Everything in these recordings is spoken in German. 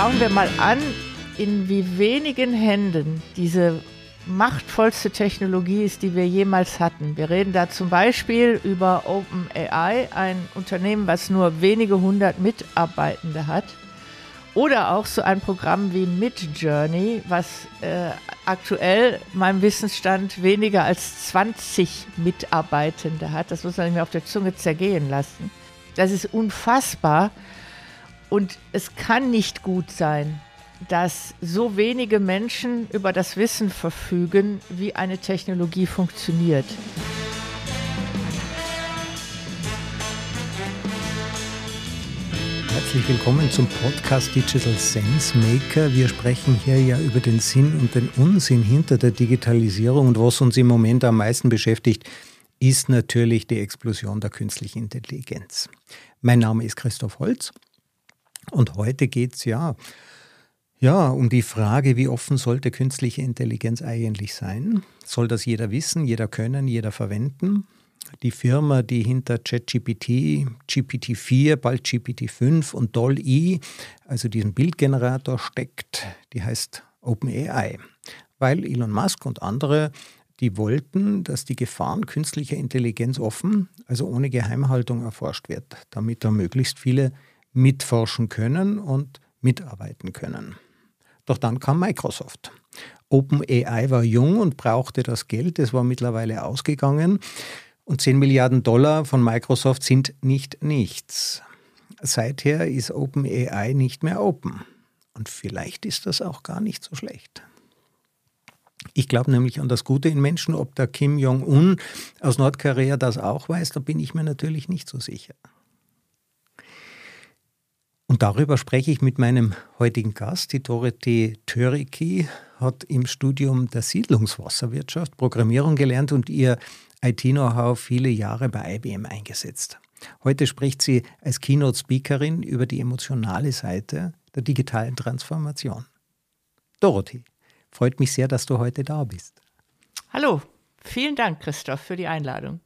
schauen wir mal an, in wie wenigen Händen diese machtvollste Technologie ist, die wir jemals hatten. Wir reden da zum Beispiel über OpenAI, ein Unternehmen, was nur wenige hundert Mitarbeitende hat. Oder auch so ein Programm wie Midjourney, was äh, aktuell meinem Wissensstand weniger als 20 Mitarbeitende hat. Das muss man nicht mehr auf der Zunge zergehen lassen. Das ist unfassbar und es kann nicht gut sein, dass so wenige Menschen über das Wissen verfügen, wie eine Technologie funktioniert. Herzlich willkommen zum Podcast Digital Sense Maker. Wir sprechen hier ja über den Sinn und den Unsinn hinter der Digitalisierung und was uns im Moment am meisten beschäftigt, ist natürlich die Explosion der künstlichen Intelligenz. Mein Name ist Christoph Holz und heute geht es ja ja, um die Frage, wie offen sollte künstliche Intelligenz eigentlich sein? Soll das jeder wissen, jeder können, jeder verwenden? Die Firma, die hinter ChatGPT, GPT-4, bald GPT-5 und DALL-E, also diesem Bildgenerator steckt, die heißt OpenAI. Weil Elon Musk und andere, die wollten, dass die Gefahren künstlicher Intelligenz offen, also ohne Geheimhaltung erforscht wird, damit da möglichst viele mitforschen können und mitarbeiten können. Doch dann kam Microsoft. OpenAI war jung und brauchte das Geld, es war mittlerweile ausgegangen. Und 10 Milliarden Dollar von Microsoft sind nicht nichts. Seither ist OpenAI nicht mehr open. Und vielleicht ist das auch gar nicht so schlecht. Ich glaube nämlich an das Gute in Menschen. Ob der Kim Jong-un aus Nordkorea das auch weiß, da bin ich mir natürlich nicht so sicher. Und darüber spreche ich mit meinem heutigen Gast. Die Dorothy Töriki hat im Studium der Siedlungswasserwirtschaft Programmierung gelernt und ihr IT-Know-how viele Jahre bei IBM eingesetzt. Heute spricht sie als Keynote-Speakerin über die emotionale Seite der digitalen Transformation. Dorothy, freut mich sehr, dass du heute da bist. Hallo, vielen Dank, Christoph, für die Einladung.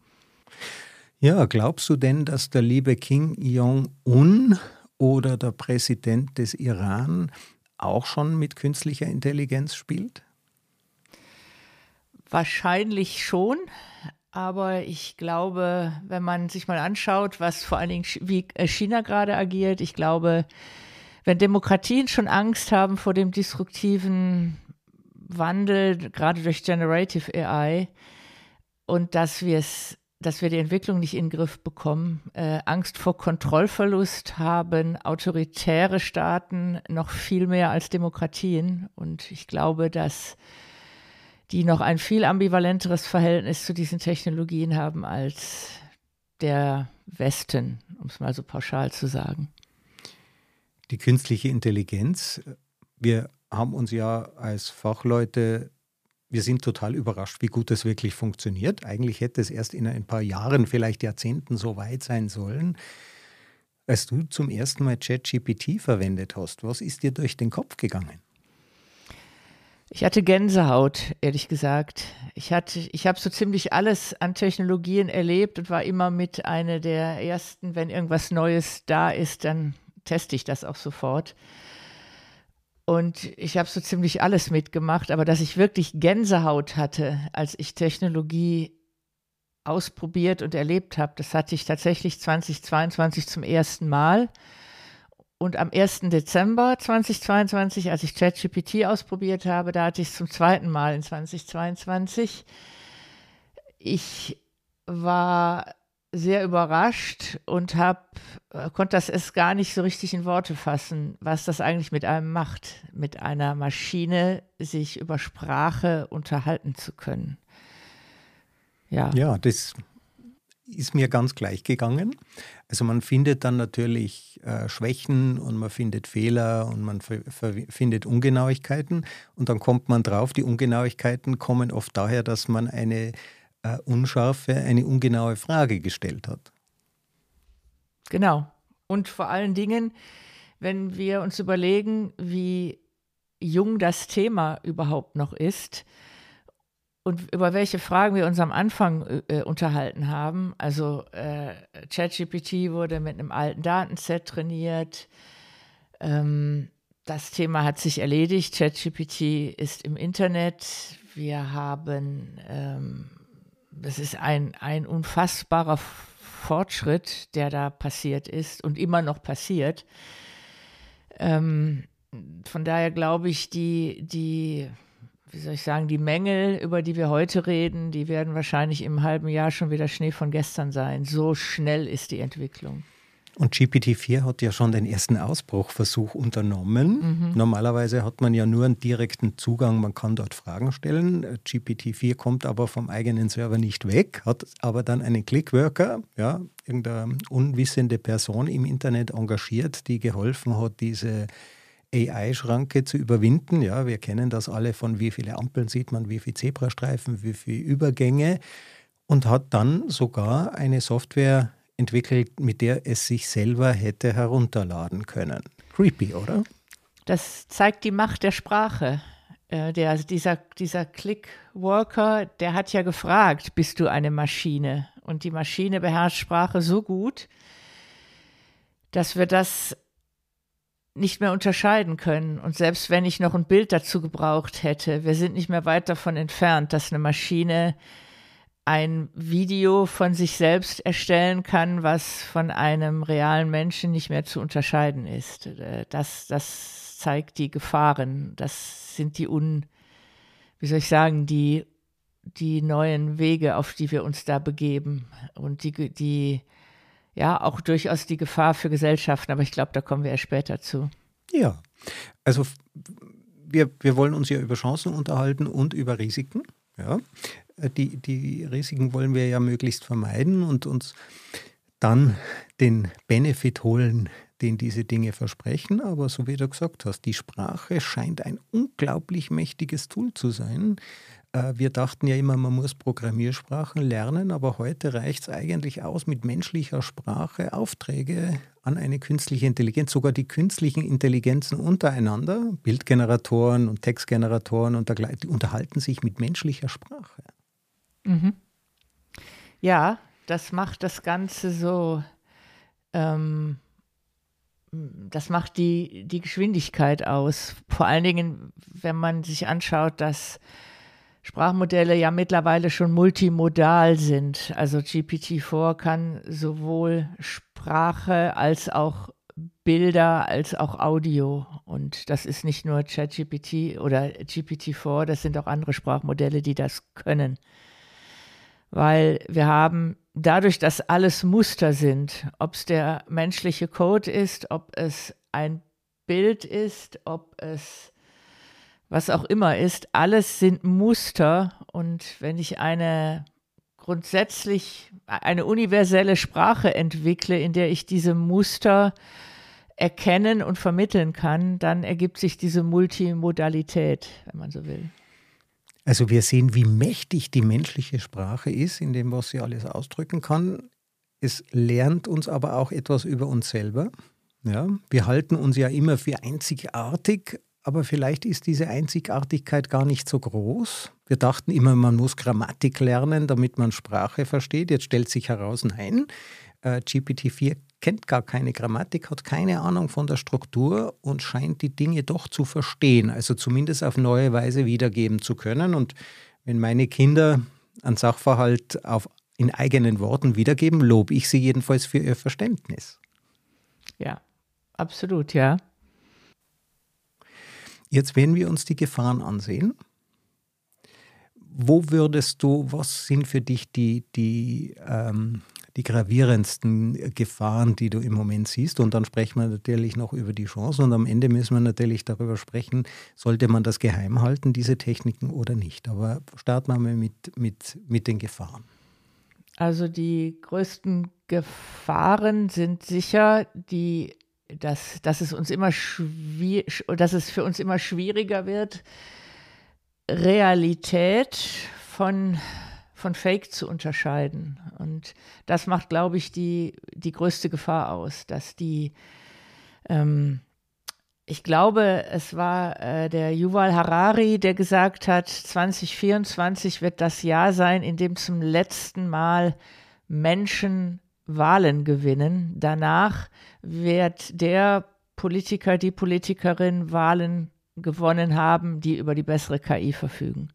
Ja, glaubst du denn, dass der liebe King Jong-un oder der Präsident des Iran auch schon mit künstlicher Intelligenz spielt? Wahrscheinlich schon. Aber ich glaube, wenn man sich mal anschaut, was vor allen Dingen wie äh, China gerade agiert, ich glaube, wenn Demokratien schon Angst haben vor dem disruptiven Wandel, gerade durch Generative AI, und dass wir es dass wir die Entwicklung nicht in den Griff bekommen, äh, Angst vor Kontrollverlust haben autoritäre Staaten noch viel mehr als Demokratien. Und ich glaube, dass die noch ein viel ambivalenteres Verhältnis zu diesen Technologien haben als der Westen, um es mal so pauschal zu sagen. Die künstliche Intelligenz, wir haben uns ja als Fachleute wir sind total überrascht, wie gut das wirklich funktioniert. Eigentlich hätte es erst in ein paar Jahren, vielleicht Jahrzehnten so weit sein sollen. Als du zum ersten Mal ChatGPT verwendet hast, was ist dir durch den Kopf gegangen? Ich hatte Gänsehaut, ehrlich gesagt. Ich, ich habe so ziemlich alles an Technologien erlebt und war immer mit einer der ersten, wenn irgendwas Neues da ist, dann teste ich das auch sofort. Und ich habe so ziemlich alles mitgemacht, aber dass ich wirklich Gänsehaut hatte, als ich Technologie ausprobiert und erlebt habe, das hatte ich tatsächlich 2022 zum ersten Mal. Und am 1. Dezember 2022, als ich ChatGPT ausprobiert habe, da hatte ich es zum zweiten Mal in 2022. Ich war sehr überrascht und hab, äh, konnte das es gar nicht so richtig in Worte fassen, was das eigentlich mit einem macht, mit einer Maschine sich über Sprache unterhalten zu können. Ja, ja das ist mir ganz gleich gegangen. Also man findet dann natürlich äh, Schwächen und man findet Fehler und man findet Ungenauigkeiten und dann kommt man drauf, die Ungenauigkeiten kommen oft daher, dass man eine äh, unscharfe, eine ungenaue Frage gestellt hat. Genau. Und vor allen Dingen, wenn wir uns überlegen, wie jung das Thema überhaupt noch ist und über welche Fragen wir uns am Anfang äh, unterhalten haben. Also äh, ChatGPT wurde mit einem alten Datenset trainiert. Ähm, das Thema hat sich erledigt. ChatGPT ist im Internet. Wir haben, ähm, das ist ein, ein unfassbarer Fortschritt, der da passiert ist und immer noch passiert. Ähm, von daher glaube ich, die, die, wie soll ich sagen, die Mängel, über die wir heute reden, die werden wahrscheinlich im halben Jahr schon wieder Schnee von gestern sein. So schnell ist die Entwicklung. Und GPT-4 hat ja schon den ersten Ausbruchversuch unternommen. Mhm. Normalerweise hat man ja nur einen direkten Zugang, man kann dort Fragen stellen. GPT-4 kommt aber vom eigenen Server nicht weg, hat aber dann einen Clickworker, ja, irgendeine unwissende Person im Internet engagiert, die geholfen hat, diese AI-Schranke zu überwinden. Ja, wir kennen das alle von wie viele Ampeln sieht man, wie viele Zebrastreifen, wie viele Übergänge und hat dann sogar eine Software entwickelt, mit der es sich selber hätte herunterladen können. Creepy, oder? Das zeigt die Macht der Sprache. Äh, der, also dieser, dieser Click-Worker, der hat ja gefragt, bist du eine Maschine? Und die Maschine beherrscht Sprache so gut, dass wir das nicht mehr unterscheiden können. Und selbst wenn ich noch ein Bild dazu gebraucht hätte, wir sind nicht mehr weit davon entfernt, dass eine Maschine ein Video von sich selbst erstellen kann, was von einem realen Menschen nicht mehr zu unterscheiden ist. Äh, das, das zeigt die Gefahren. Das sind die un, wie soll ich sagen, die, die neuen Wege, auf die wir uns da begeben. Und die, die ja, auch durchaus die Gefahr für Gesellschaften, aber ich glaube, da kommen wir erst später zu. Ja, also wir, wir wollen uns ja über Chancen unterhalten und über Risiken. Ja, die, die Risiken wollen wir ja möglichst vermeiden und uns dann den Benefit holen, den diese Dinge versprechen. Aber so wie du gesagt hast, die Sprache scheint ein unglaublich mächtiges Tool zu sein, äh, wir dachten ja immer, man muss Programmiersprachen lernen, aber heute reicht es eigentlich aus, mit menschlicher Sprache Aufträge an eine künstliche Intelligenz, sogar die künstlichen Intelligenzen untereinander, Bildgeneratoren und Textgeneratoren und dergleichen, die unterhalten sich mit menschlicher Sprache. Mhm. Ja, das macht das Ganze so, ähm, das macht die, die Geschwindigkeit aus. Vor allen Dingen, wenn man sich anschaut, dass Sprachmodelle ja mittlerweile schon multimodal sind. Also GPT-4 kann sowohl Sprache als auch Bilder als auch Audio. Und das ist nicht nur ChatGPT oder GPT-4, das sind auch andere Sprachmodelle, die das können. Weil wir haben dadurch, dass alles Muster sind, ob es der menschliche Code ist, ob es ein Bild ist, ob es was auch immer ist, alles sind Muster. Und wenn ich eine grundsätzlich eine universelle Sprache entwickle, in der ich diese Muster erkennen und vermitteln kann, dann ergibt sich diese Multimodalität, wenn man so will. Also wir sehen, wie mächtig die menschliche Sprache ist, in dem, was sie alles ausdrücken kann. Es lernt uns aber auch etwas über uns selber. Ja, wir halten uns ja immer für einzigartig, aber vielleicht ist diese Einzigartigkeit gar nicht so groß. Wir dachten immer, man muss Grammatik lernen, damit man Sprache versteht. Jetzt stellt sich heraus, nein, äh, GPT-4 kennt gar keine Grammatik, hat keine Ahnung von der Struktur und scheint die Dinge doch zu verstehen, also zumindest auf neue Weise wiedergeben zu können. Und wenn meine Kinder einen Sachverhalt auf, in eigenen Worten wiedergeben, lobe ich sie jedenfalls für ihr Verständnis. Ja, absolut, ja. Jetzt, wenn wir uns die Gefahren ansehen, wo würdest du, was sind für dich die, die, ähm, die gravierendsten Gefahren, die du im Moment siehst? Und dann sprechen wir natürlich noch über die Chancen und am Ende müssen wir natürlich darüber sprechen, sollte man das geheim halten, diese Techniken oder nicht. Aber starten wir mal mit, mit, mit den Gefahren. Also die größten Gefahren sind sicher die dass, dass es uns immer dass es für uns immer schwieriger wird, Realität von, von Fake zu unterscheiden. Und das macht, glaube ich, die, die größte Gefahr aus, dass die, ähm, ich glaube, es war äh, der Yuval Harari, der gesagt hat, 2024 wird das Jahr sein, in dem zum letzten Mal Menschen Wahlen gewinnen. Danach wird der Politiker, die Politikerin Wahlen gewonnen haben, die über die bessere KI verfügen.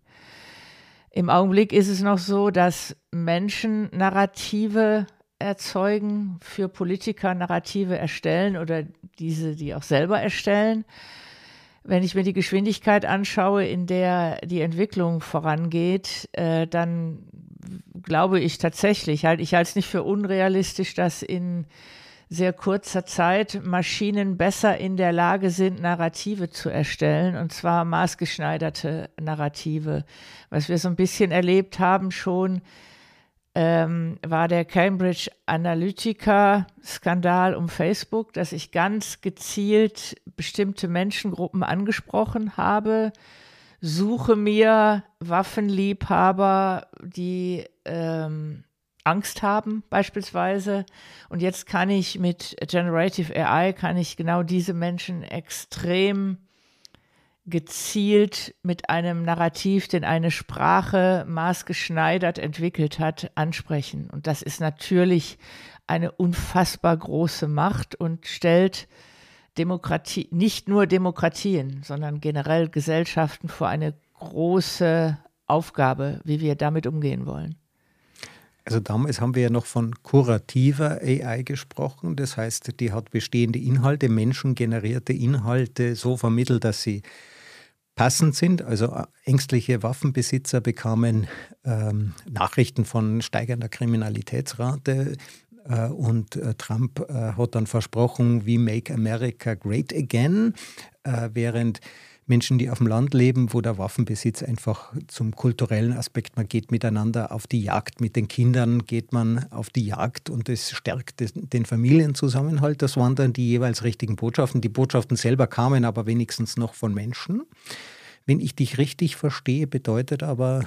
Im Augenblick ist es noch so, dass Menschen Narrative erzeugen, für Politiker Narrative erstellen oder diese, die auch selber erstellen. Wenn ich mir die Geschwindigkeit anschaue, in der die Entwicklung vorangeht, äh, dann glaube ich tatsächlich, halt, ich halte es nicht für unrealistisch, dass in sehr kurzer Zeit Maschinen besser in der Lage sind, Narrative zu erstellen, und zwar maßgeschneiderte Narrative. Was wir so ein bisschen erlebt haben schon, ähm, war der Cambridge Analytica-Skandal um Facebook, dass ich ganz gezielt bestimmte Menschengruppen angesprochen habe. Suche mir Waffenliebhaber, die ähm, Angst haben beispielsweise. Und jetzt kann ich mit Generative AI, kann ich genau diese Menschen extrem gezielt mit einem Narrativ, den eine Sprache maßgeschneidert entwickelt hat, ansprechen. Und das ist natürlich eine unfassbar große Macht und stellt Demokratie, nicht nur Demokratien, sondern generell Gesellschaften vor eine große Aufgabe, wie wir damit umgehen wollen. Also damals haben wir ja noch von kurativer AI gesprochen. Das heißt, die hat bestehende Inhalte, menschengenerierte Inhalte so vermittelt, dass sie passend sind. Also äh, ängstliche Waffenbesitzer bekamen ähm, Nachrichten von steigender Kriminalitätsrate. Äh, und äh, Trump äh, hat dann versprochen, wie Make America Great Again, äh, während Menschen, die auf dem Land leben, wo der Waffenbesitz einfach zum kulturellen Aspekt, man geht miteinander auf die Jagd, mit den Kindern geht man auf die Jagd und es stärkt den Familienzusammenhalt. Das waren dann die jeweils richtigen Botschaften. Die Botschaften selber kamen aber wenigstens noch von Menschen. Wenn ich dich richtig verstehe, bedeutet aber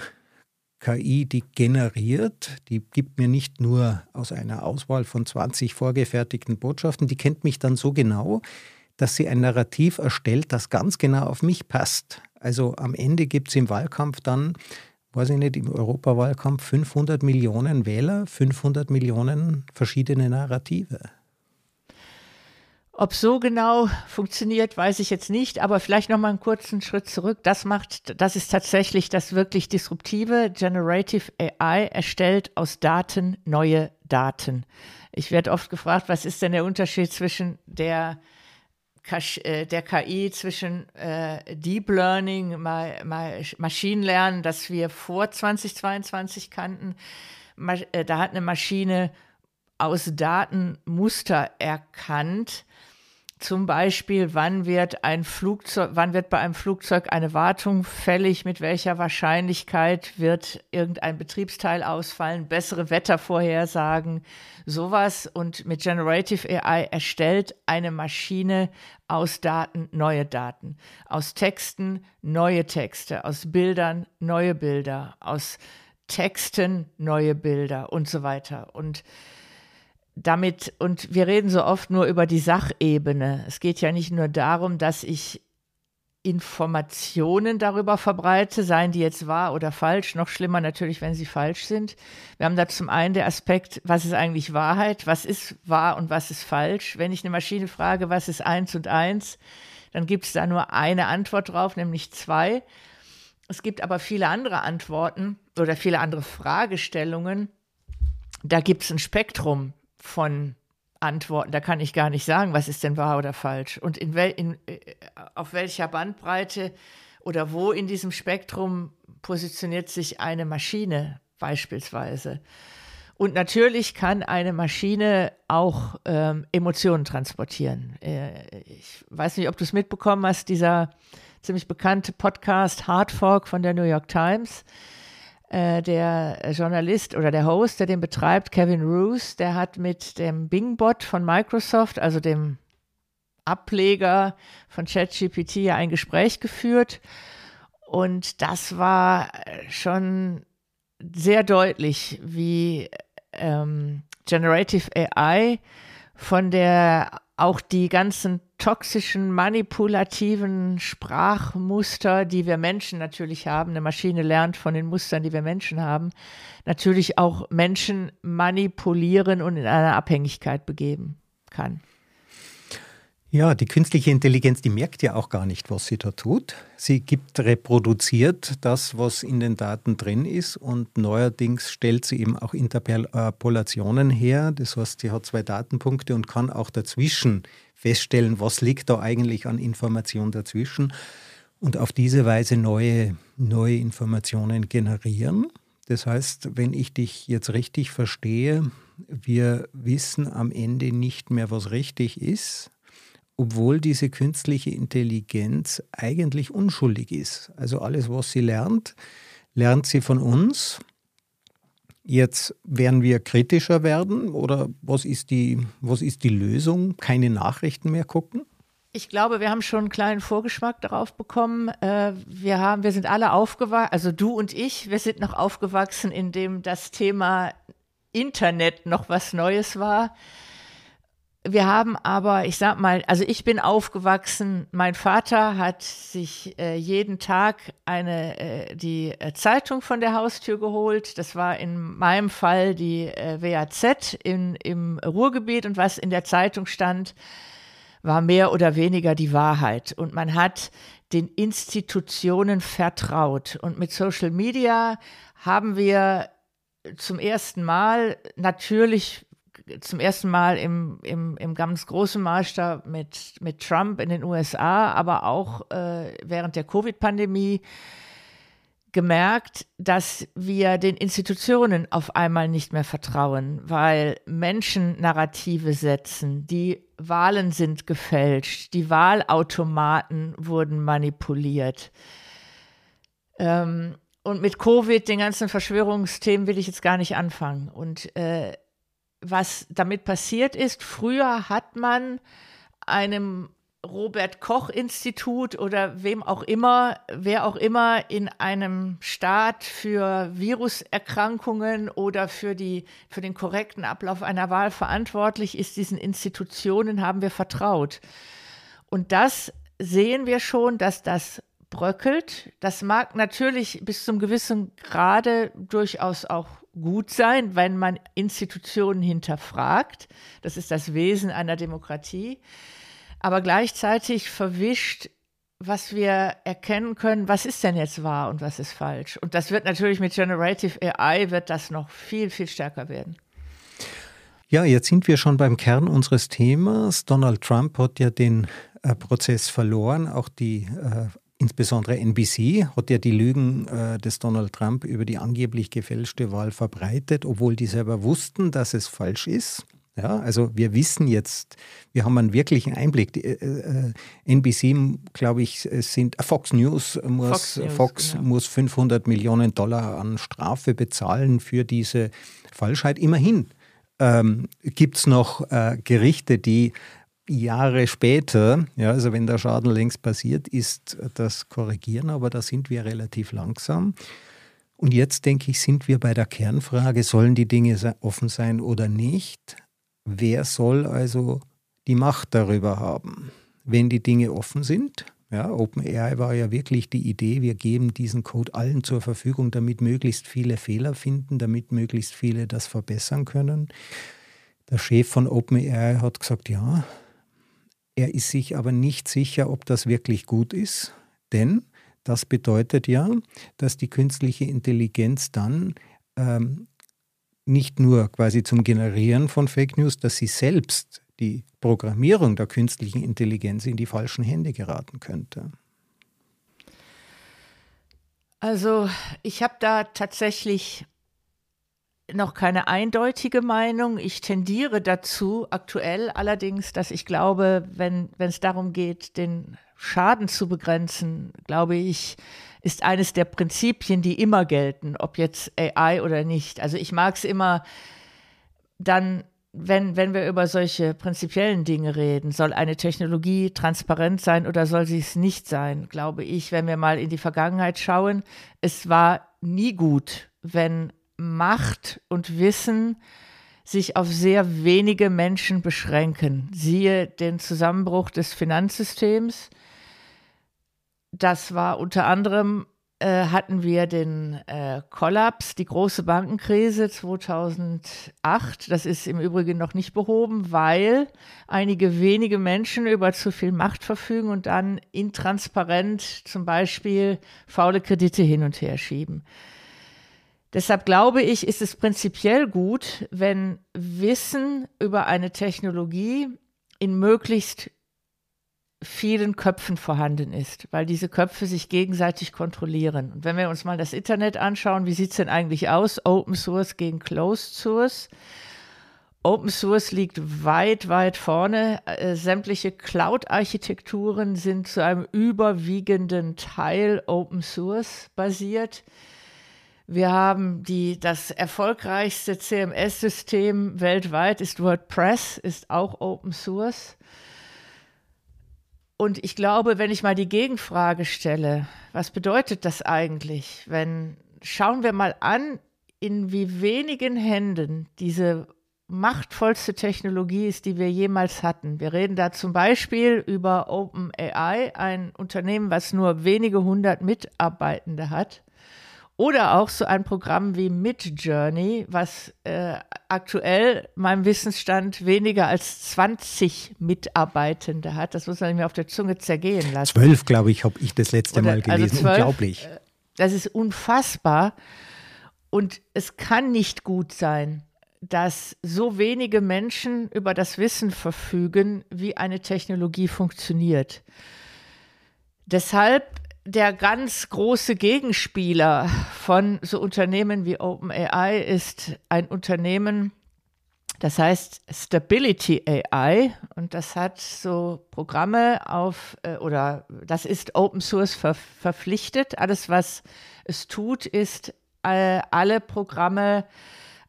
KI, die generiert, die gibt mir nicht nur aus einer Auswahl von 20 vorgefertigten Botschaften, die kennt mich dann so genau, dass sie ein Narrativ erstellt, das ganz genau auf mich passt. Also am Ende gibt es im Wahlkampf dann, weiß ich nicht, im Europawahlkampf 500 Millionen Wähler, 500 Millionen verschiedene Narrative. Ob so genau funktioniert, weiß ich jetzt nicht, aber vielleicht noch mal einen kurzen Schritt zurück. Das macht, das ist tatsächlich das wirklich disruptive. Generative AI erstellt aus Daten neue Daten. Ich werde oft gefragt, was ist denn der Unterschied zwischen der der KI zwischen äh, Deep Learning, mal, mal Maschinenlernen, das wir vor 2022 kannten. Äh, da hat eine Maschine aus Daten Muster erkannt zum Beispiel, wann wird ein Flugzeug, wann wird bei einem Flugzeug eine Wartung fällig, mit welcher Wahrscheinlichkeit wird irgendein Betriebsteil ausfallen, bessere Wettervorhersagen, sowas. Und mit Generative AI erstellt eine Maschine aus Daten neue Daten, aus Texten neue Texte, aus Bildern neue Bilder, aus Texten neue Bilder und so weiter. Und damit, und wir reden so oft nur über die Sachebene. Es geht ja nicht nur darum, dass ich Informationen darüber verbreite, seien die jetzt wahr oder falsch, noch schlimmer natürlich, wenn sie falsch sind. Wir haben da zum einen der Aspekt, was ist eigentlich Wahrheit, was ist wahr und was ist falsch. Wenn ich eine Maschine frage, was ist eins und eins, dann gibt es da nur eine Antwort drauf, nämlich zwei. Es gibt aber viele andere Antworten oder viele andere Fragestellungen. Da gibt es ein Spektrum von Antworten. Da kann ich gar nicht sagen, was ist denn wahr oder falsch. Und in wel, in, äh, auf welcher Bandbreite oder wo in diesem Spektrum positioniert sich eine Maschine beispielsweise. Und natürlich kann eine Maschine auch ähm, Emotionen transportieren. Äh, ich weiß nicht, ob du es mitbekommen hast, dieser ziemlich bekannte Podcast Hard Fork von der New York Times äh, der Journalist oder der Host, der den betreibt, Kevin Roos, der hat mit dem Bingbot von Microsoft, also dem Ableger von ChatGPT, ja ein Gespräch geführt. Und das war schon sehr deutlich, wie ähm, Generative AI von der auch die ganzen toxischen, manipulativen Sprachmuster, die wir Menschen natürlich haben, eine Maschine lernt von den Mustern, die wir Menschen haben, natürlich auch Menschen manipulieren und in eine Abhängigkeit begeben kann. Ja, die künstliche Intelligenz, die merkt ja auch gar nicht, was sie da tut. Sie gibt, reproduziert das, was in den Daten drin ist und neuerdings stellt sie eben auch Interpolationen her. Das heißt, sie hat zwei Datenpunkte und kann auch dazwischen feststellen, was liegt da eigentlich an Information dazwischen und auf diese Weise neue, neue Informationen generieren. Das heißt, wenn ich dich jetzt richtig verstehe, wir wissen am Ende nicht mehr, was richtig ist, obwohl diese künstliche Intelligenz eigentlich unschuldig ist. Also alles, was sie lernt, lernt sie von uns. Jetzt werden wir kritischer werden oder was ist die, was ist die Lösung? Keine Nachrichten mehr gucken? Ich glaube, wir haben schon einen kleinen Vorgeschmack darauf bekommen. Äh, wir haben, wir sind alle aufgewachsen, also du und ich, wir sind noch aufgewachsen, in dem das Thema Internet noch was Neues war. Wir haben aber, ich sag mal, also ich bin aufgewachsen, mein Vater hat sich äh, jeden Tag eine, äh, die äh, Zeitung von der Haustür geholt. Das war in meinem Fall die äh, WAZ in, im Ruhrgebiet und was in der Zeitung stand, war mehr oder weniger die Wahrheit. Und man hat den Institutionen vertraut. Und mit Social Media haben wir zum ersten Mal natürlich zum ersten Mal im, im, im ganz großen Maßstab mit, mit Trump in den USA, aber auch äh, während der Covid-Pandemie gemerkt, dass wir den Institutionen auf einmal nicht mehr vertrauen, weil Menschen Narrative setzen, die Wahlen sind gefälscht, die Wahlautomaten wurden manipuliert. Ähm, und mit Covid, den ganzen Verschwörungsthemen, will ich jetzt gar nicht anfangen. Und äh, was damit passiert ist, früher hat man einem Robert Koch Institut oder wem auch immer, wer auch immer in einem Staat für Viruserkrankungen oder für, die, für den korrekten Ablauf einer Wahl verantwortlich ist, diesen Institutionen haben wir vertraut. Und das sehen wir schon, dass das bröckelt. Das mag natürlich bis zum gewissen Grade durchaus auch gut sein, wenn man Institutionen hinterfragt. Das ist das Wesen einer Demokratie. Aber gleichzeitig verwischt, was wir erkennen können, was ist denn jetzt wahr und was ist falsch. Und das wird natürlich mit Generative AI wird das noch viel, viel stärker werden. Ja, jetzt sind wir schon beim Kern unseres Themas. Donald Trump hat ja den äh, Prozess verloren. Auch die äh, Insbesondere NBC hat ja die Lügen äh, des Donald Trump über die angeblich gefälschte Wahl verbreitet, obwohl die selber wussten, dass es falsch ist. Ja, also wir wissen jetzt, wir haben einen wirklichen Einblick. Die, äh, äh NBC, glaube ich, sind äh, Fox News muss Fox, News, Fox genau. muss 500 Millionen Dollar an Strafe bezahlen für diese Falschheit. Immerhin ähm, gibt es noch äh, Gerichte, die Jahre später, ja, also wenn der Schaden längst passiert ist, das korrigieren, aber da sind wir relativ langsam. Und jetzt denke ich, sind wir bei der Kernfrage, sollen die Dinge offen sein oder nicht? Wer soll also die Macht darüber haben? Wenn die Dinge offen sind, ja, OpenAI war ja wirklich die Idee, wir geben diesen Code allen zur Verfügung, damit möglichst viele Fehler finden, damit möglichst viele das verbessern können. Der Chef von OpenAI hat gesagt, ja, er ist sich aber nicht sicher, ob das wirklich gut ist, denn das bedeutet ja, dass die künstliche Intelligenz dann ähm, nicht nur quasi zum Generieren von Fake News, dass sie selbst die Programmierung der künstlichen Intelligenz in die falschen Hände geraten könnte. Also ich habe da tatsächlich noch keine eindeutige Meinung. Ich tendiere dazu aktuell allerdings, dass ich glaube, wenn es darum geht, den Schaden zu begrenzen, glaube ich, ist eines der Prinzipien, die immer gelten, ob jetzt AI oder nicht. Also ich mag es immer dann, wenn, wenn wir über solche prinzipiellen Dinge reden, soll eine Technologie transparent sein oder soll sie es nicht sein, glaube ich, wenn wir mal in die Vergangenheit schauen, es war nie gut, wenn Macht und Wissen sich auf sehr wenige Menschen beschränken. Siehe den Zusammenbruch des Finanzsystems. Das war unter anderem äh, hatten wir den äh, Kollaps, die große Bankenkrise 2008. Das ist im Übrigen noch nicht behoben, weil einige wenige Menschen über zu viel Macht verfügen und dann intransparent zum Beispiel faule Kredite hin und her schieben. Deshalb glaube ich, ist es prinzipiell gut, wenn Wissen über eine Technologie in möglichst vielen Köpfen vorhanden ist, weil diese Köpfe sich gegenseitig kontrollieren. Und wenn wir uns mal das Internet anschauen, wie sieht es denn eigentlich aus? Open Source gegen Closed Source. Open Source liegt weit, weit vorne. Äh, sämtliche Cloud-Architekturen sind zu einem überwiegenden Teil Open Source basiert. Wir haben die, das erfolgreichste CMS-System weltweit ist WordPress, ist auch Open Source. Und ich glaube, wenn ich mal die Gegenfrage stelle, was bedeutet das eigentlich, wenn schauen wir mal an, in wie wenigen Händen diese machtvollste Technologie ist, die wir jemals hatten. Wir reden da zum Beispiel über OpenAI, ein Unternehmen, was nur wenige hundert Mitarbeitende hat. Oder auch so ein Programm wie Midjourney, was äh, aktuell meinem Wissensstand weniger als 20 Mitarbeitende hat. Das muss man mir auf der Zunge zergehen lassen. Zwölf, glaube ich, habe ich das letzte Oder, Mal also gelesen. Also 12, Unglaublich. Äh, das ist unfassbar. Und es kann nicht gut sein, dass so wenige Menschen über das Wissen verfügen, wie eine Technologie funktioniert. Deshalb der ganz große Gegenspieler von so Unternehmen wie OpenAI ist ein Unternehmen, das heißt Stability AI und das hat so Programme auf äh, oder das ist Open Source ver verpflichtet. Alles, was es tut, ist äh, alle Programme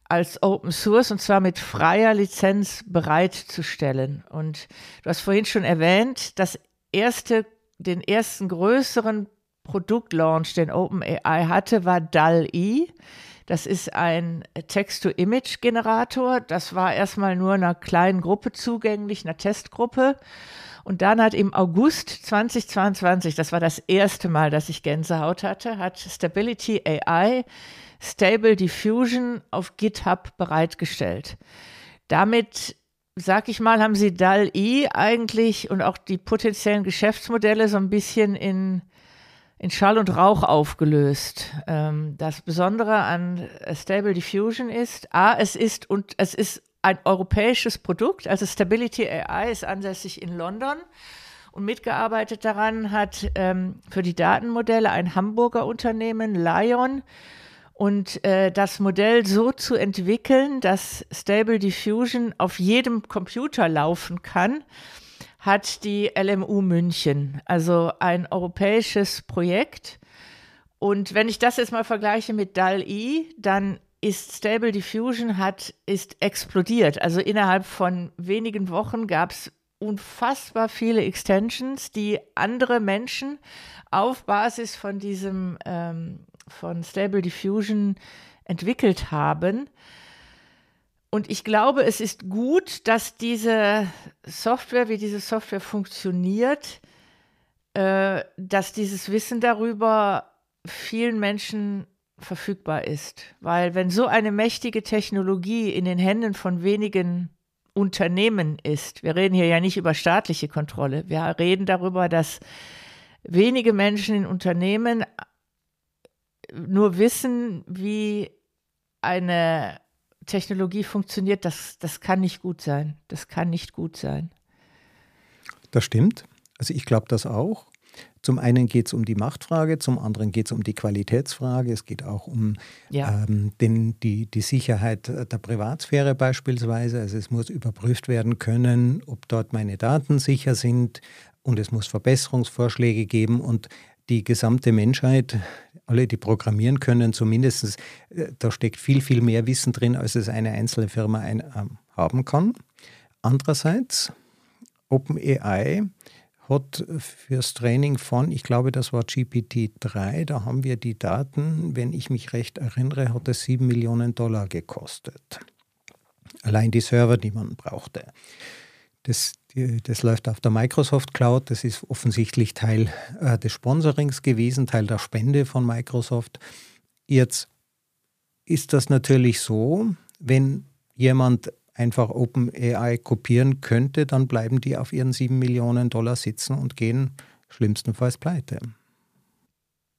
als Open Source und zwar mit freier Lizenz bereitzustellen. Und du hast vorhin schon erwähnt, das erste den ersten größeren Produktlaunch, den OpenAI hatte, war DAL-E. Das ist ein Text-to-Image-Generator. Das war erstmal nur einer kleinen Gruppe zugänglich, einer Testgruppe. Und dann hat im August 2022, das war das erste Mal, dass ich Gänsehaut hatte, hat Stability AI Stable Diffusion auf GitHub bereitgestellt. Damit sag ich mal, haben sie DAL-E eigentlich und auch die potenziellen Geschäftsmodelle so ein bisschen in, in Schall und Rauch aufgelöst. Ähm, das Besondere an Stable Diffusion ist, A, es ist und es ist ein europäisches Produkt, also Stability AI ist ansässig in London und mitgearbeitet daran hat ähm, für die Datenmodelle ein Hamburger Unternehmen, Lion, und äh, das Modell so zu entwickeln, dass Stable Diffusion auf jedem Computer laufen kann, hat die LMU München, also ein europäisches Projekt. Und wenn ich das jetzt mal vergleiche mit DAL-E, dann ist Stable Diffusion hat, ist explodiert. Also innerhalb von wenigen Wochen gab es unfassbar viele Extensions, die andere Menschen auf Basis von diesem ähm, von Stable Diffusion entwickelt haben. Und ich glaube, es ist gut, dass diese Software, wie diese Software funktioniert, äh, dass dieses Wissen darüber vielen Menschen verfügbar ist. Weil wenn so eine mächtige Technologie in den Händen von wenigen Unternehmen ist, wir reden hier ja nicht über staatliche Kontrolle, wir reden darüber, dass wenige Menschen in Unternehmen nur wissen, wie eine Technologie funktioniert, das, das kann nicht gut sein. Das kann nicht gut sein. Das stimmt. Also ich glaube das auch. Zum einen geht es um die Machtfrage, zum anderen geht es um die Qualitätsfrage, es geht auch um ja. ähm, den, die, die Sicherheit der Privatsphäre beispielsweise. Also es muss überprüft werden können, ob dort meine Daten sicher sind und es muss Verbesserungsvorschläge geben und die gesamte Menschheit, alle, die programmieren können, zumindest, äh, da steckt viel, viel mehr Wissen drin, als es eine einzelne Firma ein, äh, haben kann. Andererseits, OpenAI hat fürs Training von, ich glaube, das war GPT-3, da haben wir die Daten, wenn ich mich recht erinnere, hat es 7 Millionen Dollar gekostet. Allein die Server, die man brauchte. Das, das läuft auf der Microsoft Cloud. Das ist offensichtlich Teil äh, des Sponsorings gewesen, Teil der Spende von Microsoft. Jetzt ist das natürlich so, wenn jemand einfach OpenAI kopieren könnte, dann bleiben die auf ihren 7 Millionen Dollar sitzen und gehen schlimmstenfalls pleite.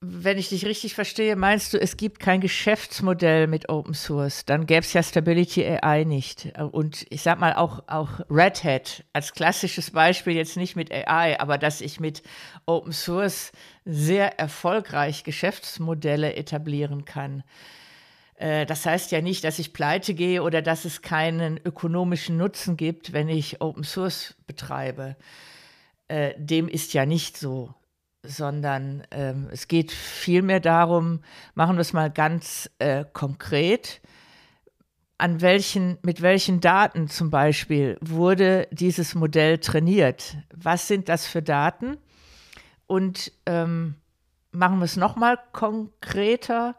Wenn ich dich richtig verstehe, meinst du, es gibt kein Geschäftsmodell mit Open Source? Dann gäbe es ja Stability AI nicht. Und ich sag mal auch, auch Red Hat als klassisches Beispiel, jetzt nicht mit AI, aber dass ich mit Open Source sehr erfolgreich Geschäftsmodelle etablieren kann. Äh, das heißt ja nicht, dass ich pleite gehe oder dass es keinen ökonomischen Nutzen gibt, wenn ich Open Source betreibe. Äh, dem ist ja nicht so, sondern ähm, es geht vielmehr darum, machen wir es mal ganz äh, konkret, an welchen, mit welchen Daten zum Beispiel wurde dieses Modell trainiert? Was sind das für Daten? Und ähm, machen wir es nochmal konkreter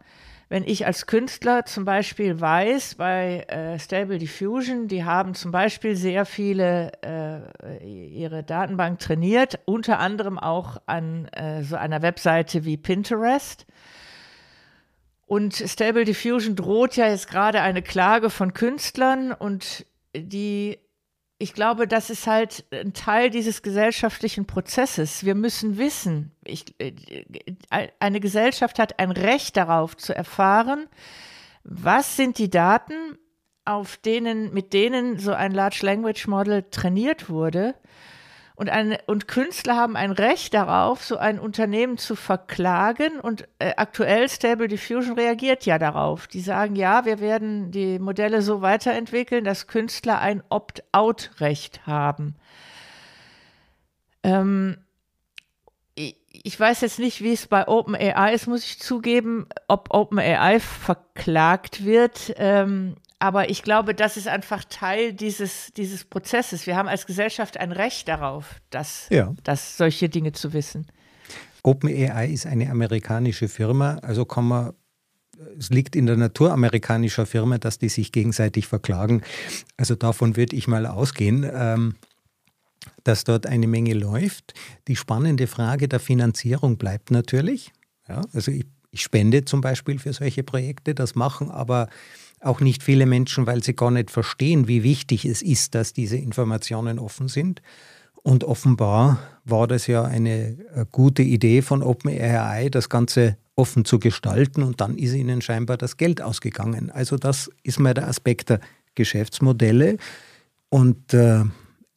wenn ich als Künstler zum Beispiel weiß, bei äh, Stable Diffusion, die haben zum Beispiel sehr viele äh, ihre Datenbank trainiert, unter anderem auch an äh, so einer Webseite wie Pinterest. Und Stable Diffusion droht ja jetzt gerade eine Klage von Künstlern und die ich glaube, das ist halt ein Teil dieses gesellschaftlichen Prozesses. Wir müssen wissen, ich, äh, eine Gesellschaft hat ein Recht darauf zu erfahren, was sind die Daten, auf denen, mit denen so ein Large Language Model trainiert wurde und, eine, und Künstler haben ein Recht darauf, so ein Unternehmen zu verklagen. Und äh, aktuell Stable Diffusion reagiert ja darauf. Die sagen, ja, wir werden die Modelle so weiterentwickeln, dass Künstler ein Opt-out-Recht haben. Ähm, ich weiß jetzt nicht, wie es bei OpenAI ist, muss ich zugeben, ob OpenAI verklagt wird. Ähm, aber ich glaube, das ist einfach Teil dieses, dieses Prozesses. Wir haben als Gesellschaft ein Recht darauf, dass, ja. dass solche Dinge zu wissen. OpenAI ist eine amerikanische Firma, also kann man es liegt in der Natur amerikanischer Firma, dass die sich gegenseitig verklagen. Also davon würde ich mal ausgehen, ähm, dass dort eine Menge läuft. Die spannende Frage der Finanzierung bleibt natürlich. Ja, also ich, ich spende zum Beispiel für solche Projekte, das machen aber auch nicht viele Menschen, weil sie gar nicht verstehen, wie wichtig es ist, dass diese Informationen offen sind. Und offenbar war das ja eine äh, gute Idee von OpenAI, das Ganze offen zu gestalten und dann ist ihnen scheinbar das Geld ausgegangen. Also das ist mal der Aspekt der Geschäftsmodelle. Und äh,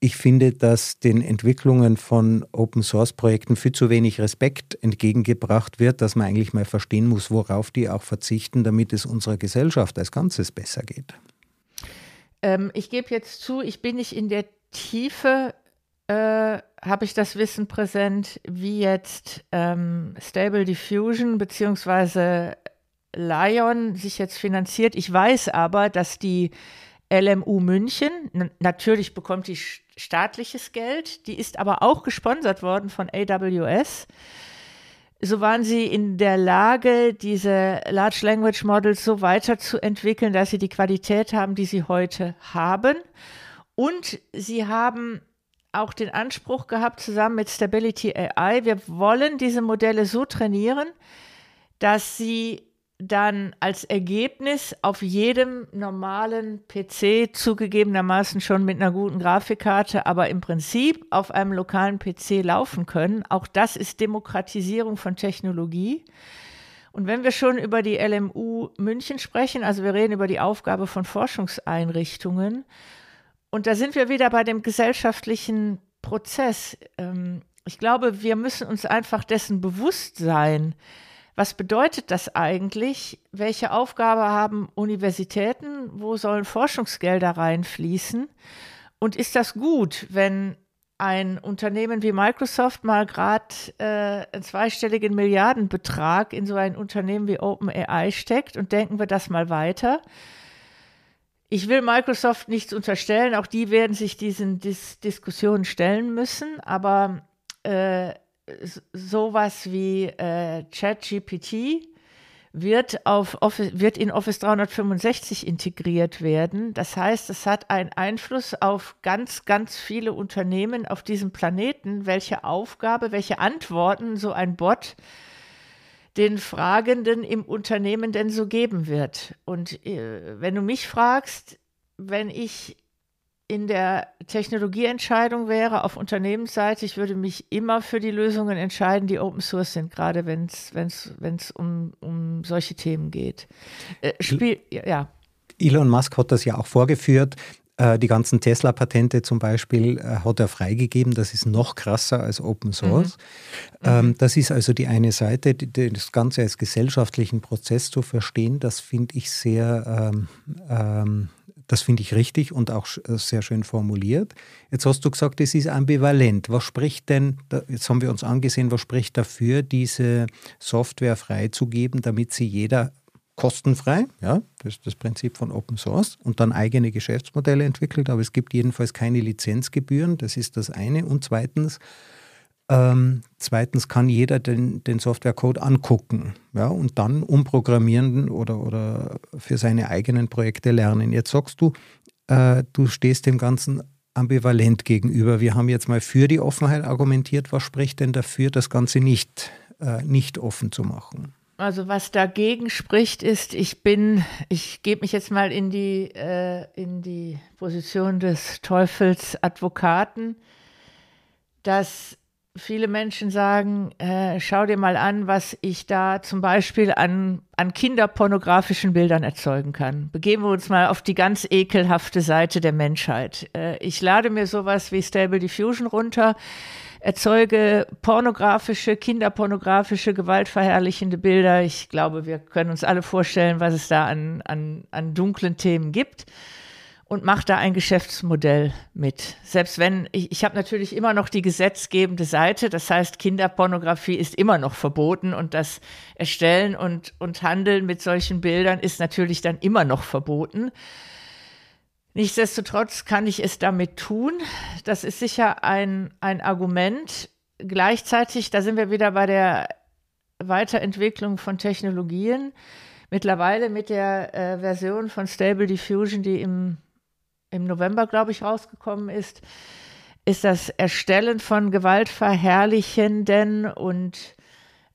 ich finde, dass den Entwicklungen von Open Source Projekten viel zu wenig Respekt entgegengebracht wird, dass man eigentlich mal verstehen muss, worauf die auch verzichten, damit es unserer Gesellschaft als Ganzes besser geht. Ähm, ich gebe jetzt zu, ich bin nicht in der Tiefe, äh, habe ich das Wissen präsent, wie jetzt ähm, Stable Diffusion bzw. Lion sich jetzt finanziert. Ich weiß aber, dass die LMU München, natürlich bekommt die staatliches Geld, die ist aber auch gesponsert worden von AWS. So waren sie in der Lage, diese Large Language Models so weiterzuentwickeln, dass sie die Qualität haben, die sie heute haben. Und sie haben auch den Anspruch gehabt, zusammen mit Stability AI, wir wollen diese Modelle so trainieren, dass sie dann als Ergebnis auf jedem normalen PC zugegebenermaßen schon mit einer guten Grafikkarte, aber im Prinzip auf einem lokalen PC laufen können. Auch das ist Demokratisierung von Technologie. Und wenn wir schon über die LMU München sprechen, also wir reden über die Aufgabe von Forschungseinrichtungen, und da sind wir wieder bei dem gesellschaftlichen Prozess. Ähm, ich glaube, wir müssen uns einfach dessen bewusst sein, was bedeutet das eigentlich? Welche Aufgabe haben Universitäten? Wo sollen Forschungsgelder reinfließen? Und ist das gut, wenn ein Unternehmen wie Microsoft mal gerade äh, einen zweistelligen Milliardenbetrag in so ein Unternehmen wie OpenAI steckt und denken wir das mal weiter. Ich will Microsoft nichts unterstellen, auch die werden sich diesen Dis Diskussionen stellen müssen, aber äh, sowas wie äh, ChatGPT wird, wird in Office 365 integriert werden. Das heißt, es hat einen Einfluss auf ganz, ganz viele Unternehmen auf diesem Planeten, welche Aufgabe, welche Antworten so ein Bot den Fragenden im Unternehmen denn so geben wird. Und äh, wenn du mich fragst, wenn ich in der Technologieentscheidung wäre auf Unternehmensseite, ich würde mich immer für die Lösungen entscheiden, die Open Source sind, gerade wenn es um, um solche Themen geht. Äh, Spiel, ja. Elon Musk hat das ja auch vorgeführt. Äh, die ganzen Tesla-Patente zum Beispiel äh, hat er freigegeben. Das ist noch krasser als Open Source. Mhm. Ähm, das ist also die eine Seite, das Ganze als gesellschaftlichen Prozess zu verstehen. Das finde ich sehr ähm, ähm, das finde ich richtig und auch äh, sehr schön formuliert. Jetzt hast du gesagt, es ist ambivalent. Was spricht denn, jetzt haben wir uns angesehen, was spricht dafür, diese Software freizugeben, damit sie jeder kostenfrei, ja, das ist das Prinzip von Open Source, und dann eigene Geschäftsmodelle entwickelt, aber es gibt jedenfalls keine Lizenzgebühren, das ist das eine. Und zweitens, ähm, zweitens kann jeder den, den Softwarecode angucken ja, und dann umprogrammieren oder, oder für seine eigenen Projekte lernen. Jetzt sagst du, äh, du stehst dem Ganzen ambivalent gegenüber. Wir haben jetzt mal für die Offenheit argumentiert. Was spricht denn dafür, das Ganze nicht, äh, nicht offen zu machen? Also was dagegen spricht, ist, ich bin, ich gebe mich jetzt mal in die, äh, in die Position des Teufels Advokaten, dass viele Menschen sagen, äh, schau dir mal an, was ich da zum Beispiel an, an kinderpornografischen Bildern erzeugen kann. Begeben wir uns mal auf die ganz ekelhafte Seite der Menschheit. Äh, ich lade mir sowas wie Stable Diffusion runter, erzeuge pornografische, kinderpornografische, gewaltverherrlichende Bilder. Ich glaube, wir können uns alle vorstellen, was es da an, an, an dunklen Themen gibt und macht da ein Geschäftsmodell mit. Selbst wenn, ich, ich habe natürlich immer noch die gesetzgebende Seite, das heißt, Kinderpornografie ist immer noch verboten und das Erstellen und, und Handeln mit solchen Bildern ist natürlich dann immer noch verboten. Nichtsdestotrotz kann ich es damit tun. Das ist sicher ein, ein Argument. Gleichzeitig, da sind wir wieder bei der Weiterentwicklung von Technologien. Mittlerweile mit der äh, Version von Stable Diffusion, die im im November, glaube ich, rausgekommen ist, ist das Erstellen von gewaltverherrlichenden und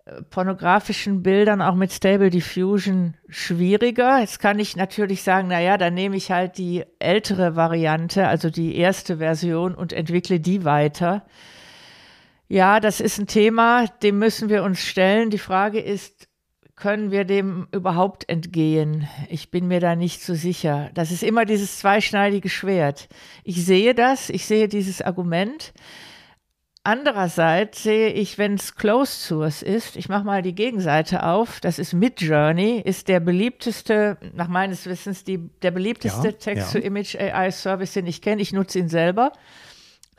äh, pornografischen Bildern auch mit Stable Diffusion schwieriger. Jetzt kann ich natürlich sagen, naja, dann nehme ich halt die ältere Variante, also die erste Version und entwickle die weiter. Ja, das ist ein Thema, dem müssen wir uns stellen. Die Frage ist, können wir dem überhaupt entgehen? Ich bin mir da nicht so sicher. Das ist immer dieses zweischneidige Schwert. Ich sehe das, ich sehe dieses Argument. Andererseits sehe ich, wenn es Closed Source ist, ich mache mal die Gegenseite auf, das ist Midjourney, ist der beliebteste, nach meines Wissens, die, der beliebteste ja, Text-to-Image AI-Service, den ich kenne. Ich nutze ihn selber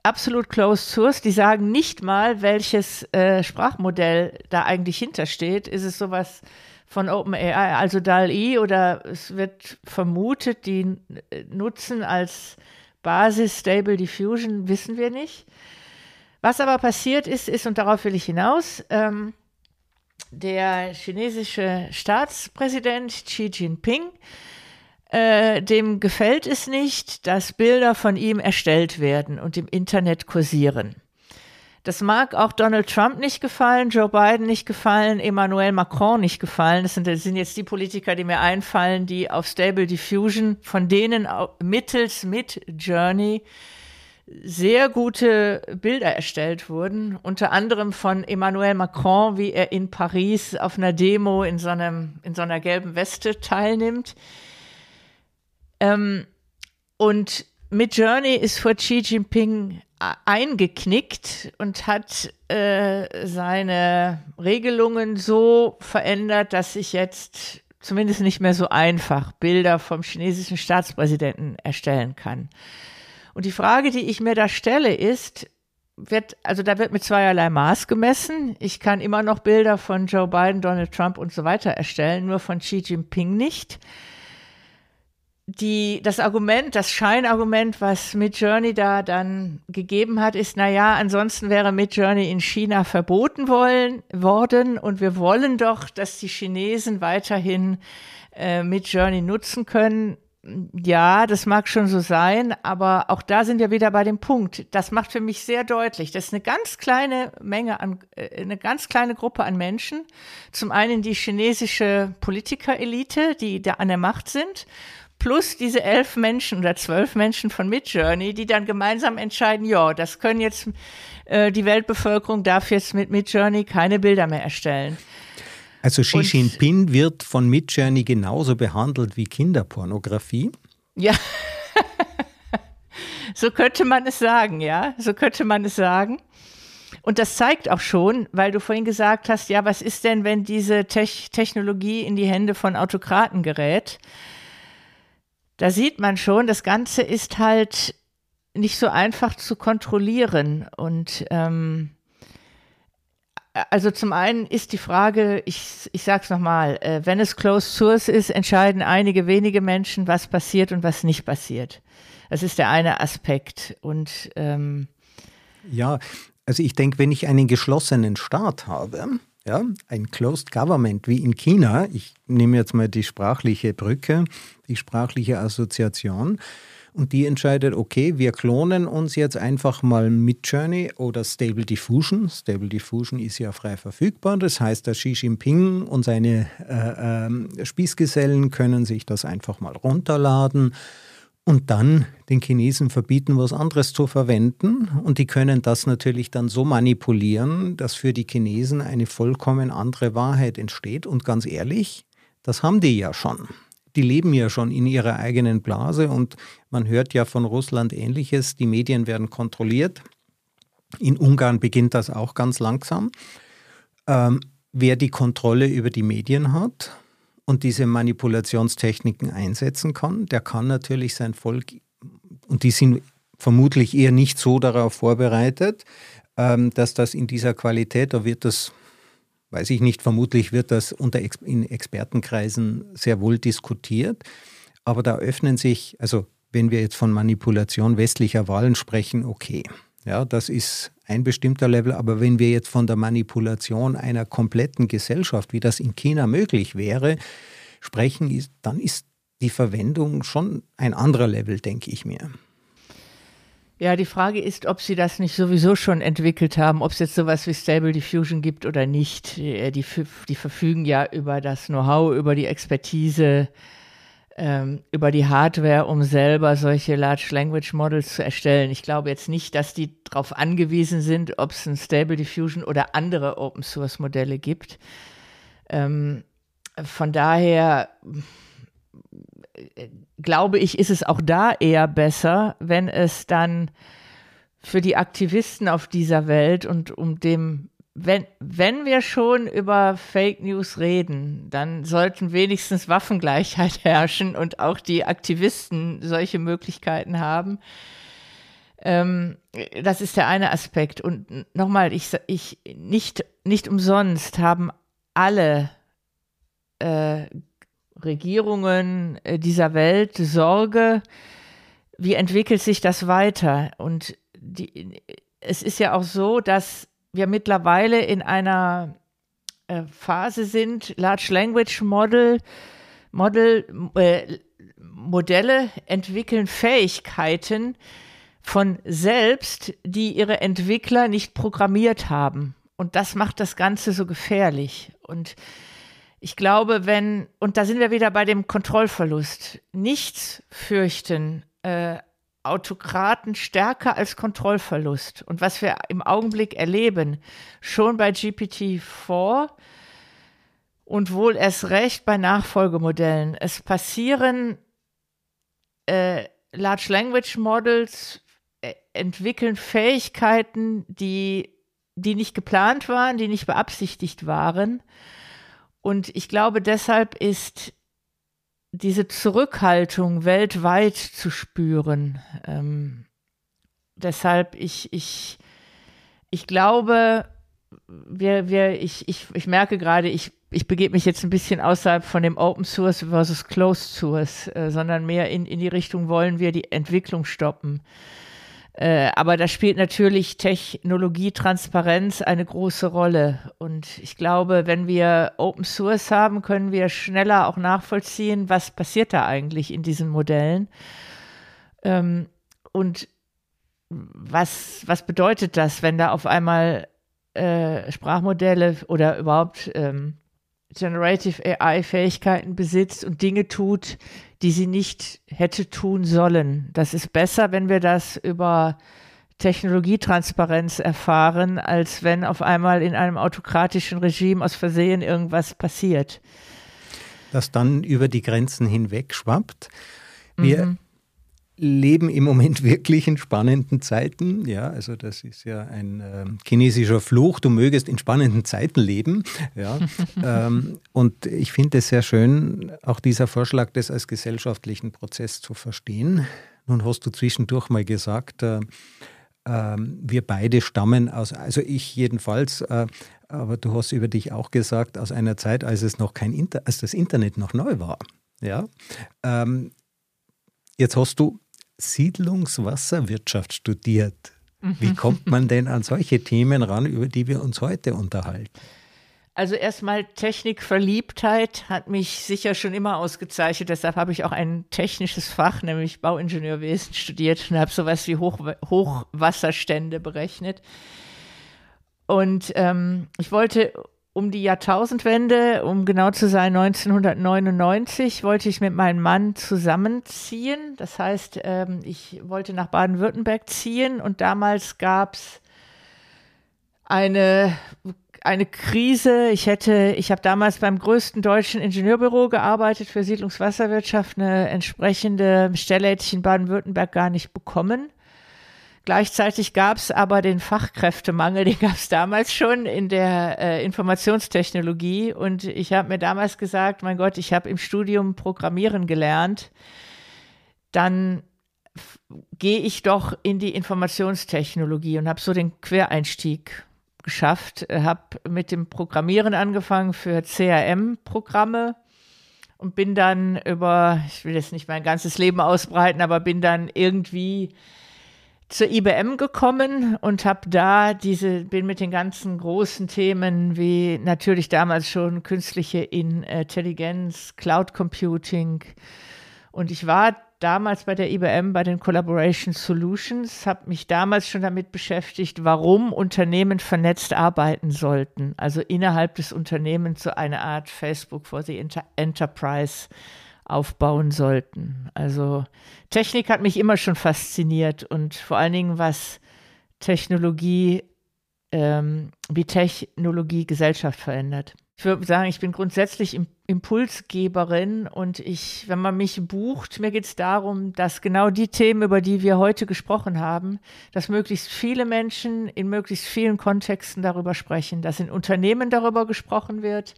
absolut closed source. Die sagen nicht mal, welches äh, Sprachmodell da eigentlich hintersteht. Ist es sowas von OpenAI, also DAL-E, oder es wird vermutet, die nutzen als Basis Stable Diffusion, wissen wir nicht. Was aber passiert ist, ist, und darauf will ich hinaus, ähm, der chinesische Staatspräsident Xi Jinping dem gefällt es nicht, dass Bilder von ihm erstellt werden und im Internet kursieren. Das mag auch Donald Trump nicht gefallen, Joe Biden nicht gefallen, Emmanuel Macron nicht gefallen. Das sind, das sind jetzt die Politiker, die mir einfallen, die auf Stable Diffusion, von denen mittels mit Journey sehr gute Bilder erstellt wurden, unter anderem von Emmanuel Macron, wie er in Paris auf einer Demo in so, einem, in so einer gelben Weste teilnimmt. Ähm, und mit Journey ist vor Xi Jinping eingeknickt und hat äh, seine Regelungen so verändert, dass ich jetzt zumindest nicht mehr so einfach Bilder vom chinesischen Staatspräsidenten erstellen kann. Und die Frage, die ich mir da stelle, ist, wird, also da wird mit zweierlei Maß gemessen. Ich kann immer noch Bilder von Joe Biden, Donald Trump und so weiter erstellen, nur von Xi Jinping nicht. Die, das Argument, das Scheinargument, was Midjourney da dann gegeben hat, ist, na ja, ansonsten wäre Midjourney in China verboten wollen, worden und wir wollen doch, dass die Chinesen weiterhin äh, Midjourney nutzen können. Ja, das mag schon so sein, aber auch da sind wir wieder bei dem Punkt. Das macht für mich sehr deutlich, das ist eine ganz kleine Menge an, äh, eine ganz kleine Gruppe an Menschen. Zum einen die chinesische Politikerelite, die da an der Macht sind, plus diese elf Menschen oder zwölf Menschen von Midjourney, die dann gemeinsam entscheiden, ja, das können jetzt äh, die Weltbevölkerung darf jetzt mit Midjourney keine Bilder mehr erstellen. Also Xi Jinping wird von Midjourney genauso behandelt wie Kinderpornografie? Ja. so könnte man es sagen, ja. So könnte man es sagen. Und das zeigt auch schon, weil du vorhin gesagt hast, ja, was ist denn, wenn diese Te Technologie in die Hände von Autokraten gerät? Da sieht man schon, das Ganze ist halt nicht so einfach zu kontrollieren. Und ähm, also zum einen ist die Frage, ich, ich sage es nochmal, äh, wenn es Closed Source ist, entscheiden einige wenige Menschen, was passiert und was nicht passiert. Das ist der eine Aspekt. Und ähm, ja, also ich denke, wenn ich einen geschlossenen Staat habe, ja, ein Closed Government wie in China, ich nehme jetzt mal die sprachliche Brücke, die sprachliche Assoziation, und die entscheidet, okay, wir klonen uns jetzt einfach mal mit Journey oder Stable Diffusion. Stable Diffusion ist ja frei verfügbar. Das heißt, der Xi Jinping und seine äh, äh, Spießgesellen können sich das einfach mal runterladen und dann den Chinesen verbieten, was anderes zu verwenden. Und die können das natürlich dann so manipulieren, dass für die Chinesen eine vollkommen andere Wahrheit entsteht. Und ganz ehrlich, das haben die ja schon die leben ja schon in ihrer eigenen Blase und man hört ja von Russland ähnliches, die Medien werden kontrolliert. In Ungarn beginnt das auch ganz langsam. Ähm, wer die Kontrolle über die Medien hat und diese Manipulationstechniken einsetzen kann, der kann natürlich sein Volk, und die sind vermutlich eher nicht so darauf vorbereitet, ähm, dass das in dieser Qualität, da wird das weiß ich nicht, vermutlich wird das unter in Expertenkreisen sehr wohl diskutiert. Aber da öffnen sich, also wenn wir jetzt von Manipulation westlicher Wahlen sprechen, okay, ja, das ist ein bestimmter Level. Aber wenn wir jetzt von der Manipulation einer kompletten Gesellschaft, wie das in China möglich wäre, sprechen, dann ist die Verwendung schon ein anderer Level, denke ich mir. Ja, die Frage ist, ob sie das nicht sowieso schon entwickelt haben, ob es jetzt sowas wie Stable Diffusion gibt oder nicht. Die, die, die verfügen ja über das Know-how, über die Expertise, ähm, über die Hardware, um selber solche Large Language Models zu erstellen. Ich glaube jetzt nicht, dass die darauf angewiesen sind, ob es ein Stable Diffusion oder andere Open Source Modelle gibt. Ähm, von daher glaube ich, ist es auch da eher besser, wenn es dann für die Aktivisten auf dieser Welt und um dem, wenn, wenn wir schon über Fake News reden, dann sollten wenigstens Waffengleichheit herrschen und auch die Aktivisten solche Möglichkeiten haben. Ähm, das ist der eine Aspekt. Und nochmal, ich, ich nicht, nicht umsonst haben alle äh, Regierungen äh, dieser Welt Sorge, wie entwickelt sich das weiter? Und die, es ist ja auch so, dass wir mittlerweile in einer äh, Phase sind, Large Language Model, Model äh, Modelle entwickeln Fähigkeiten von selbst, die ihre Entwickler nicht programmiert haben. Und das macht das Ganze so gefährlich. Und ich glaube, wenn, und da sind wir wieder bei dem Kontrollverlust, nichts fürchten äh, Autokraten stärker als Kontrollverlust. Und was wir im Augenblick erleben, schon bei GPT-4 und wohl erst recht bei Nachfolgemodellen, es passieren äh, Large Language Models, äh, entwickeln Fähigkeiten, die, die nicht geplant waren, die nicht beabsichtigt waren und ich glaube, deshalb ist diese Zurückhaltung weltweit zu spüren. Ähm, deshalb, ich, ich, ich glaube, wir, wir, ich, ich, ich merke gerade, ich ich begebe mich jetzt ein bisschen außerhalb von dem Open Source versus Closed Source, äh, sondern mehr in, in die Richtung, wollen wir die Entwicklung stoppen. Äh, aber da spielt natürlich Technologietransparenz eine große Rolle. Und ich glaube, wenn wir Open Source haben, können wir schneller auch nachvollziehen, was passiert da eigentlich in diesen Modellen. Ähm, und was, was bedeutet das, wenn da auf einmal äh, Sprachmodelle oder überhaupt ähm, Generative AI-Fähigkeiten besitzt und Dinge tut, die sie nicht hätte tun sollen. Das ist besser, wenn wir das über Technologietransparenz erfahren, als wenn auf einmal in einem autokratischen Regime aus Versehen irgendwas passiert. Das dann über die Grenzen hinweg schwappt. Wir mhm leben im Moment wirklich in spannenden Zeiten. Ja, also das ist ja ein äh, chinesischer Fluch. Du mögest in spannenden Zeiten leben. Ja, ähm, und ich finde es sehr schön, auch dieser Vorschlag, das als gesellschaftlichen Prozess zu verstehen. Nun hast du zwischendurch mal gesagt, äh, äh, wir beide stammen aus, also ich jedenfalls, äh, aber du hast über dich auch gesagt, aus einer Zeit, als es noch kein Inter als das Internet noch neu war. Ja. Ähm, jetzt hast du Siedlungswasserwirtschaft studiert. Wie mhm. kommt man denn an solche Themen ran, über die wir uns heute unterhalten? Also erstmal Technikverliebtheit hat mich sicher schon immer ausgezeichnet. Deshalb habe ich auch ein technisches Fach, nämlich Bauingenieurwesen, studiert und habe sowas wie Hoch Hochwasserstände berechnet. Und ähm, ich wollte um die Jahrtausendwende, um genau zu sein 1999, wollte ich mit meinem Mann zusammenziehen. Das heißt, ähm, ich wollte nach Baden-Württemberg ziehen und damals gab es eine eine Krise. Ich hätte, ich habe damals beim größten deutschen Ingenieurbüro gearbeitet für Siedlungswasserwirtschaft. Eine entsprechende Stelle hätte ich in Baden-Württemberg gar nicht bekommen. Gleichzeitig gab es aber den Fachkräftemangel, den gab es damals schon in der äh, Informationstechnologie. Und ich habe mir damals gesagt, mein Gott, ich habe im Studium Programmieren gelernt. Dann gehe ich doch in die Informationstechnologie und habe so den Quereinstieg geschafft. Habe mit dem Programmieren angefangen für CRM-Programme und bin dann über, ich will jetzt nicht mein ganzes Leben ausbreiten, aber bin dann irgendwie zur IBM gekommen und habe da diese, bin mit den ganzen großen Themen wie natürlich damals schon künstliche Intelligenz, Cloud Computing. Und ich war damals bei der IBM bei den Collaboration Solutions, habe mich damals schon damit beschäftigt, warum Unternehmen vernetzt arbeiten sollten, also innerhalb des Unternehmens so eine Art Facebook for the Enterprise aufbauen sollten. Also Technik hat mich immer schon fasziniert und vor allen Dingen was Technologie, ähm, wie Technologie Gesellschaft verändert. Ich würde sagen, ich bin grundsätzlich Impulsgeberin und ich, wenn man mich bucht, mir geht es darum, dass genau die Themen, über die wir heute gesprochen haben, dass möglichst viele Menschen in möglichst vielen Kontexten darüber sprechen, dass in Unternehmen darüber gesprochen wird,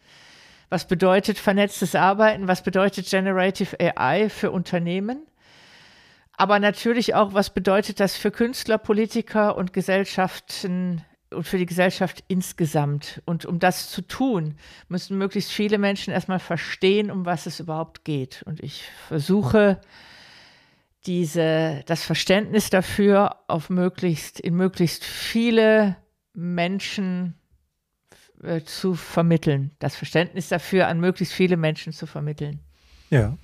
was bedeutet vernetztes Arbeiten? Was bedeutet Generative AI für Unternehmen? Aber natürlich auch, was bedeutet das für Künstler, Politiker und Gesellschaften und für die Gesellschaft insgesamt? Und um das zu tun, müssen möglichst viele Menschen erstmal verstehen, um was es überhaupt geht. Und ich versuche, diese, das Verständnis dafür auf möglichst, in möglichst viele Menschen äh, zu vermitteln, das Verständnis dafür an möglichst viele Menschen zu vermitteln. Ja,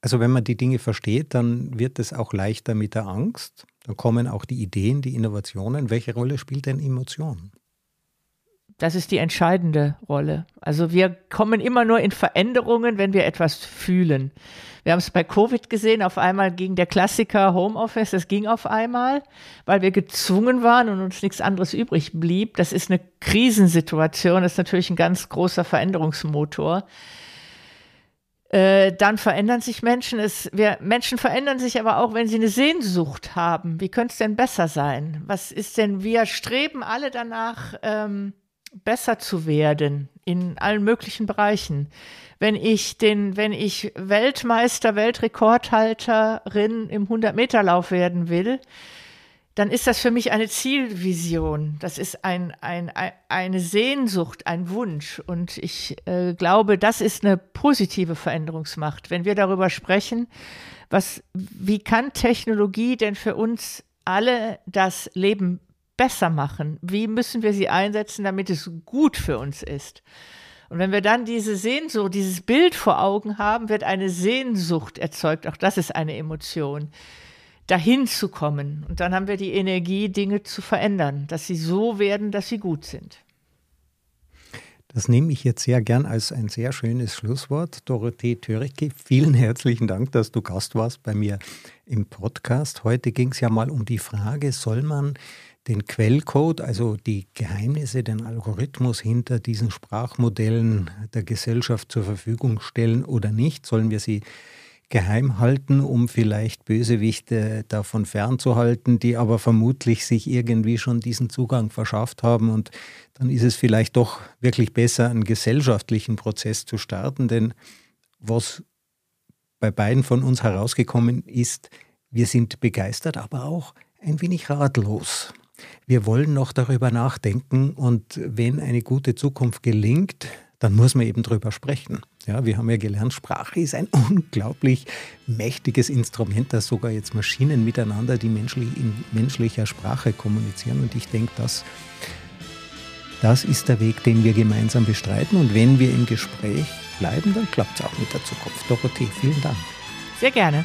also wenn man die Dinge versteht, dann wird es auch leichter mit der Angst. Dann kommen auch die Ideen, die Innovationen. Welche Rolle spielt denn Emotion? Das ist die entscheidende Rolle. Also wir kommen immer nur in Veränderungen, wenn wir etwas fühlen. Wir haben es bei Covid gesehen, auf einmal ging der Klassiker Homeoffice, das ging auf einmal, weil wir gezwungen waren und uns nichts anderes übrig blieb. Das ist eine Krisensituation, das ist natürlich ein ganz großer Veränderungsmotor. Äh, dann verändern sich Menschen. Es, wir, Menschen verändern sich aber auch, wenn sie eine Sehnsucht haben. Wie könnte es denn besser sein? Was ist denn, wir streben alle danach, ähm, besser zu werden in allen möglichen Bereichen wenn ich den, wenn ich Weltmeister, Weltrekordhalterin im 100-Meter-Lauf werden will, dann ist das für mich eine Zielvision. Das ist ein, ein, ein eine Sehnsucht, ein Wunsch. Und ich äh, glaube, das ist eine positive Veränderungsmacht. Wenn wir darüber sprechen, was, wie kann Technologie denn für uns alle das Leben besser machen? Wie müssen wir sie einsetzen, damit es gut für uns ist? Und wenn wir dann diese Sehnsucht, dieses Bild vor Augen haben, wird eine Sehnsucht erzeugt. Auch das ist eine Emotion dahin zu kommen. Und dann haben wir die Energie, Dinge zu verändern, dass sie so werden, dass sie gut sind. Das nehme ich jetzt sehr gern als ein sehr schönes Schlusswort. Dorothee Töricke, vielen herzlichen Dank, dass du Gast warst bei mir im Podcast. Heute ging es ja mal um die Frage, soll man den Quellcode, also die Geheimnisse, den Algorithmus hinter diesen Sprachmodellen der Gesellschaft zur Verfügung stellen oder nicht? Sollen wir sie geheim halten, um vielleicht Bösewichte davon fernzuhalten, die aber vermutlich sich irgendwie schon diesen Zugang verschafft haben. Und dann ist es vielleicht doch wirklich besser, einen gesellschaftlichen Prozess zu starten. Denn was bei beiden von uns herausgekommen ist, wir sind begeistert, aber auch ein wenig ratlos. Wir wollen noch darüber nachdenken und wenn eine gute Zukunft gelingt, dann muss man eben drüber sprechen. Ja, wir haben ja gelernt, Sprache ist ein unglaublich mächtiges Instrument, das sogar jetzt Maschinen miteinander, die menschlich, in menschlicher Sprache kommunizieren. Und ich denke, das, das ist der Weg, den wir gemeinsam bestreiten. Und wenn wir im Gespräch bleiben, dann klappt es auch mit der Zukunft. Dorothee, vielen Dank. Sehr gerne.